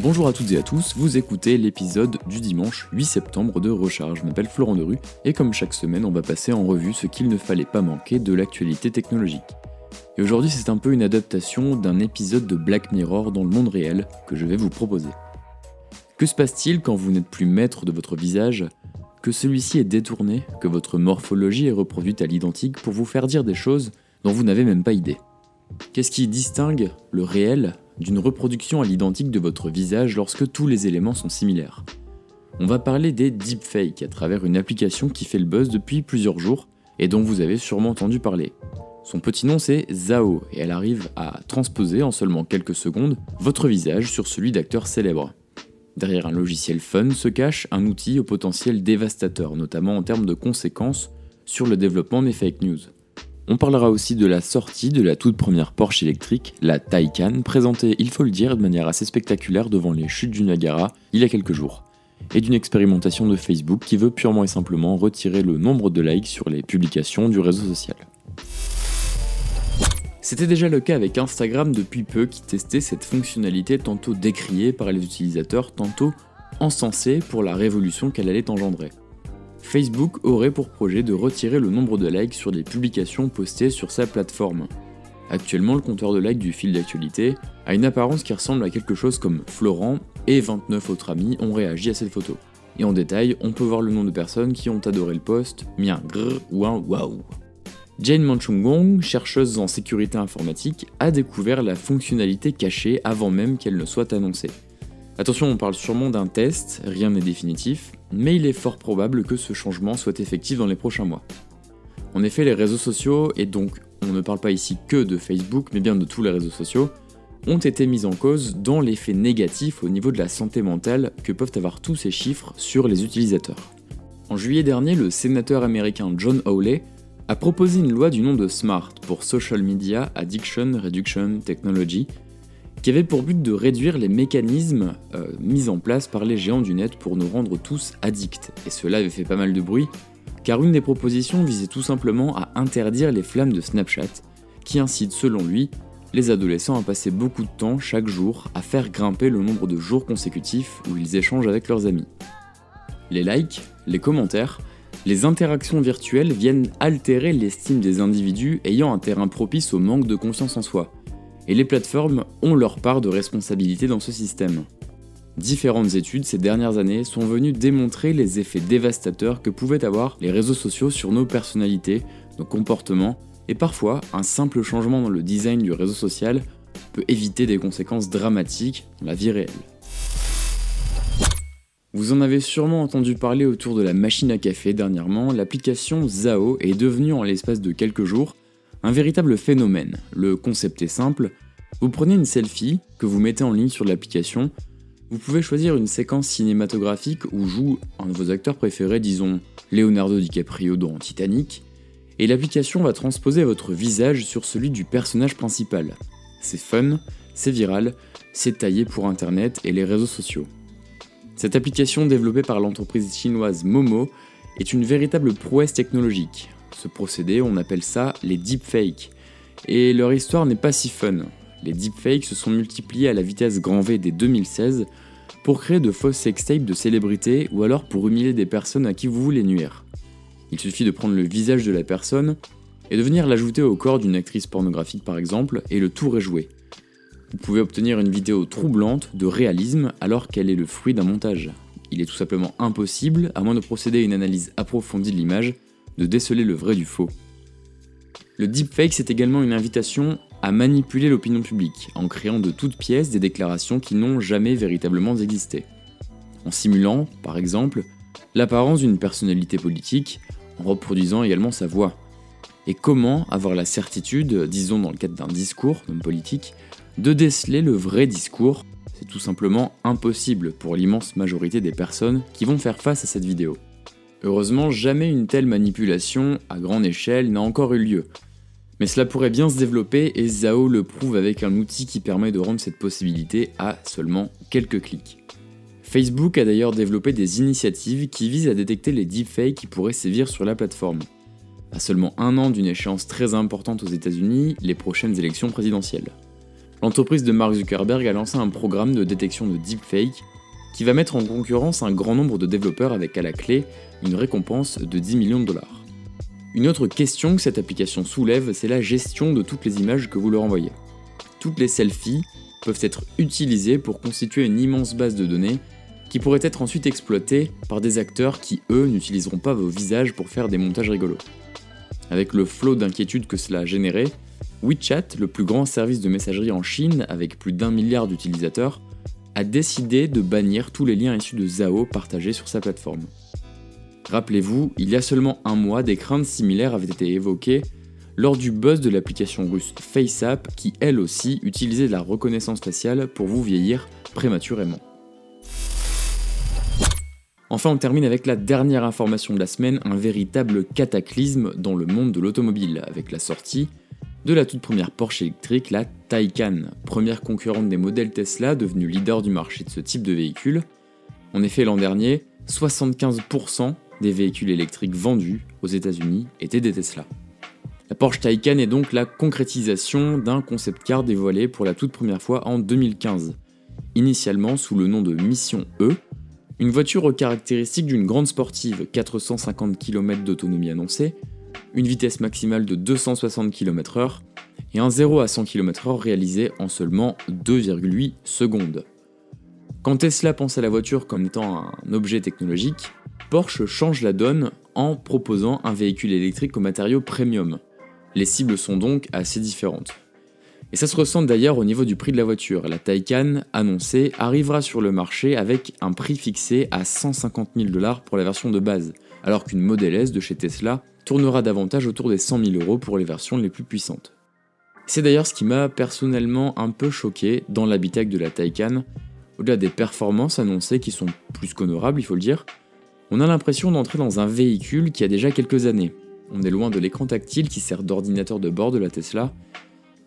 Bonjour à toutes et à tous, vous écoutez l'épisode du dimanche 8 septembre de Recharge. Je m'appelle Florent Derue et comme chaque semaine, on va passer en revue ce qu'il ne fallait pas manquer de l'actualité technologique. Et aujourd'hui, c'est un peu une adaptation d'un épisode de Black Mirror dans le monde réel que je vais vous proposer. Que se passe-t-il quand vous n'êtes plus maître de votre visage, que celui-ci est détourné, que votre morphologie est reproduite à l'identique pour vous faire dire des choses dont vous n'avez même pas idée? Qu'est-ce qui distingue le réel d'une reproduction à l'identique de votre visage lorsque tous les éléments sont similaires. On va parler des deepfakes à travers une application qui fait le buzz depuis plusieurs jours et dont vous avez sûrement entendu parler. Son petit nom c'est Zao et elle arrive à transposer en seulement quelques secondes votre visage sur celui d'acteurs célèbres. Derrière un logiciel fun se cache un outil au potentiel dévastateur, notamment en termes de conséquences sur le développement des fake news. On parlera aussi de la sortie de la toute première Porsche électrique, la Taycan, présentée, il faut le dire, de manière assez spectaculaire devant les chutes du Niagara il y a quelques jours, et d'une expérimentation de Facebook qui veut purement et simplement retirer le nombre de likes sur les publications du réseau social. C'était déjà le cas avec Instagram depuis peu qui testait cette fonctionnalité tantôt décriée par les utilisateurs, tantôt encensée pour la révolution qu'elle allait engendrer. Facebook aurait pour projet de retirer le nombre de likes sur les publications postées sur sa plateforme. Actuellement, le compteur de likes du fil d'actualité a une apparence qui ressemble à quelque chose comme Florent et 29 autres amis ont réagi à cette photo. Et en détail, on peut voir le nombre de personnes qui ont adoré le post, mis un grrr ou un waouh. Jane Manchungong, chercheuse en sécurité informatique, a découvert la fonctionnalité cachée avant même qu'elle ne soit annoncée. Attention, on parle sûrement d'un test, rien n'est définitif, mais il est fort probable que ce changement soit effectif dans les prochains mois. En effet, les réseaux sociaux, et donc on ne parle pas ici que de Facebook, mais bien de tous les réseaux sociaux, ont été mis en cause dans l'effet négatif au niveau de la santé mentale que peuvent avoir tous ces chiffres sur les utilisateurs. En juillet dernier, le sénateur américain John Hawley a proposé une loi du nom de SMART pour Social Media Addiction Reduction Technology, qui avait pour but de réduire les mécanismes euh, mis en place par les géants du net pour nous rendre tous addicts. Et cela avait fait pas mal de bruit, car une des propositions visait tout simplement à interdire les flammes de Snapchat, qui incitent selon lui les adolescents à passer beaucoup de temps chaque jour à faire grimper le nombre de jours consécutifs où ils échangent avec leurs amis. Les likes, les commentaires, les interactions virtuelles viennent altérer l'estime des individus ayant un terrain propice au manque de confiance en soi, et les plateformes ont leur part de responsabilité dans ce système. Différentes études ces dernières années sont venues démontrer les effets dévastateurs que pouvaient avoir les réseaux sociaux sur nos personnalités, nos comportements, et parfois un simple changement dans le design du réseau social peut éviter des conséquences dramatiques dans la vie réelle. Vous en avez sûrement entendu parler autour de la machine à café dernièrement, l'application Zao est devenue en l'espace de quelques jours un véritable phénomène. Le concept est simple, vous prenez une selfie que vous mettez en ligne sur l'application, vous pouvez choisir une séquence cinématographique où joue un de vos acteurs préférés, disons Leonardo DiCaprio dans Titanic, et l'application va transposer votre visage sur celui du personnage principal. C'est fun, c'est viral, c'est taillé pour Internet et les réseaux sociaux. Cette application développée par l'entreprise chinoise Momo est une véritable prouesse technologique. Ce procédé, on appelle ça les deepfakes. Et leur histoire n'est pas si fun. Les deepfakes se sont multipliés à la vitesse grand V dès 2016 pour créer de fausses sextapes de célébrités ou alors pour humilier des personnes à qui vous voulez nuire. Il suffit de prendre le visage de la personne et de venir l'ajouter au corps d'une actrice pornographique par exemple, et le tour est joué. Vous pouvez obtenir une vidéo troublante de réalisme alors qu'elle est le fruit d'un montage. Il est tout simplement impossible, à moins de procéder à une analyse approfondie de l'image, de déceler le vrai du faux. Le deepfake, c'est également une invitation à manipuler l'opinion publique, en créant de toutes pièces des déclarations qui n'ont jamais véritablement existé. En simulant, par exemple, l'apparence d'une personnalité politique, en reproduisant également sa voix. Et comment avoir la certitude, disons dans le cadre d'un discours d'un politique, de déceler le vrai discours? C'est tout simplement impossible pour l'immense majorité des personnes qui vont faire face à cette vidéo. Heureusement, jamais une telle manipulation à grande échelle n'a encore eu lieu. Mais cela pourrait bien se développer et Zao le prouve avec un outil qui permet de rendre cette possibilité à seulement quelques clics. Facebook a d'ailleurs développé des initiatives qui visent à détecter les deepfakes qui pourraient sévir sur la plateforme. À seulement un an d'une échéance très importante aux États-Unis, les prochaines élections présidentielles. L'entreprise de Mark Zuckerberg a lancé un programme de détection de deepfake qui va mettre en concurrence un grand nombre de développeurs avec à la clé une récompense de 10 millions de dollars. Une autre question que cette application soulève, c'est la gestion de toutes les images que vous leur envoyez. Toutes les selfies peuvent être utilisées pour constituer une immense base de données qui pourrait être ensuite exploitée par des acteurs qui, eux, n'utiliseront pas vos visages pour faire des montages rigolos. Avec le flot d'inquiétude que cela a généré, WeChat, le plus grand service de messagerie en Chine avec plus d'un milliard d'utilisateurs, a décidé de bannir tous les liens issus de Zao partagés sur sa plateforme. Rappelez-vous, il y a seulement un mois, des craintes similaires avaient été évoquées lors du buzz de l'application russe FaceApp qui elle aussi utilisait la reconnaissance faciale pour vous vieillir prématurément. Enfin, on termine avec la dernière information de la semaine, un véritable cataclysme dans le monde de l'automobile, avec la sortie de la toute première Porsche électrique, la Taycan, première concurrente des modèles Tesla, devenue leader du marché de ce type de véhicule. En effet, l'an dernier, 75% des véhicules électriques vendus aux États-Unis étaient des Tesla. La Porsche Taycan est donc la concrétisation d'un concept car dévoilé pour la toute première fois en 2015, initialement sous le nom de Mission E, une voiture aux caractéristiques d'une grande sportive, 450 km d'autonomie annoncée, une vitesse maximale de 260 km/h et un 0 à 100 km/h réalisé en seulement 2,8 secondes. Quand Tesla pense à la voiture comme étant un objet technologique, Porsche change la donne en proposant un véhicule électrique au matériaux premium. Les cibles sont donc assez différentes. Et ça se ressent d'ailleurs au niveau du prix de la voiture. La Taycan, annoncée, arrivera sur le marché avec un prix fixé à 150 000 dollars pour la version de base, alors qu'une Model S de chez Tesla tournera davantage autour des 100 000 euros pour les versions les plus puissantes. C'est d'ailleurs ce qui m'a personnellement un peu choqué dans l'habitacle de la Taycan. Au-delà des performances annoncées qui sont plus qu'honorables, il faut le dire, on a l'impression d'entrer dans un véhicule qui a déjà quelques années. On est loin de l'écran tactile qui sert d'ordinateur de bord de la Tesla,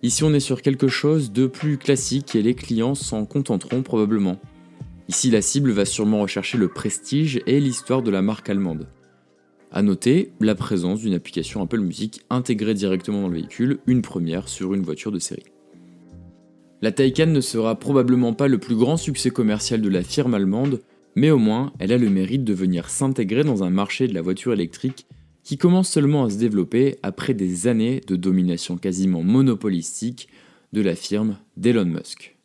Ici, on est sur quelque chose de plus classique et les clients s'en contenteront probablement. Ici, la cible va sûrement rechercher le prestige et l'histoire de la marque allemande. A noter la présence d'une application Apple Music intégrée directement dans le véhicule, une première sur une voiture de série. La Taycan ne sera probablement pas le plus grand succès commercial de la firme allemande, mais au moins elle a le mérite de venir s'intégrer dans un marché de la voiture électrique qui commence seulement à se développer après des années de domination quasiment monopolistique de la firme d'Elon Musk.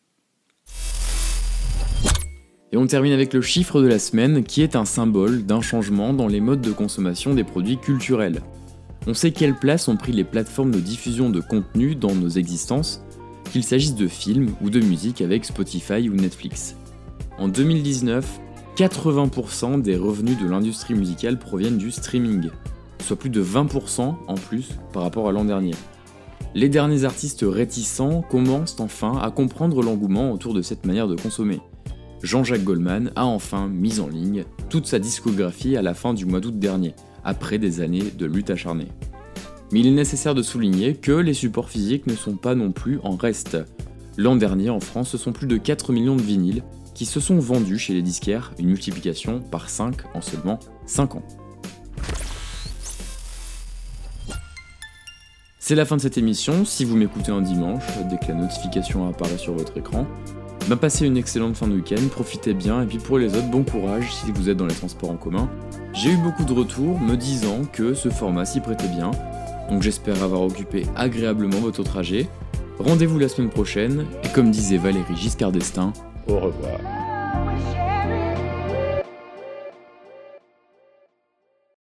Et on termine avec le chiffre de la semaine qui est un symbole d'un changement dans les modes de consommation des produits culturels. On sait quelle place ont pris les plateformes de diffusion de contenu dans nos existences, qu'il s'agisse de films ou de musique avec Spotify ou Netflix. En 2019, 80% des revenus de l'industrie musicale proviennent du streaming, soit plus de 20% en plus par rapport à l'an dernier. Les derniers artistes réticents commencent enfin à comprendre l'engouement autour de cette manière de consommer. Jean-Jacques Goldman a enfin mis en ligne toute sa discographie à la fin du mois d'août dernier, après des années de lutte acharnée. Mais il est nécessaire de souligner que les supports physiques ne sont pas non plus en reste. L'an dernier en France, ce sont plus de 4 millions de vinyles qui se sont vendus chez les disquaires, une multiplication par 5 en seulement 5 ans. C'est la fin de cette émission. Si vous m'écoutez un dimanche, dès que la notification apparaît sur votre écran, bah passez une excellente fin de week-end, profitez bien, et puis pour les autres, bon courage si vous êtes dans les transports en commun. J'ai eu beaucoup de retours me disant que ce format s'y prêtait bien, donc j'espère avoir occupé agréablement votre trajet. Rendez-vous la semaine prochaine, et comme disait Valérie Giscard d'Estaing, au revoir.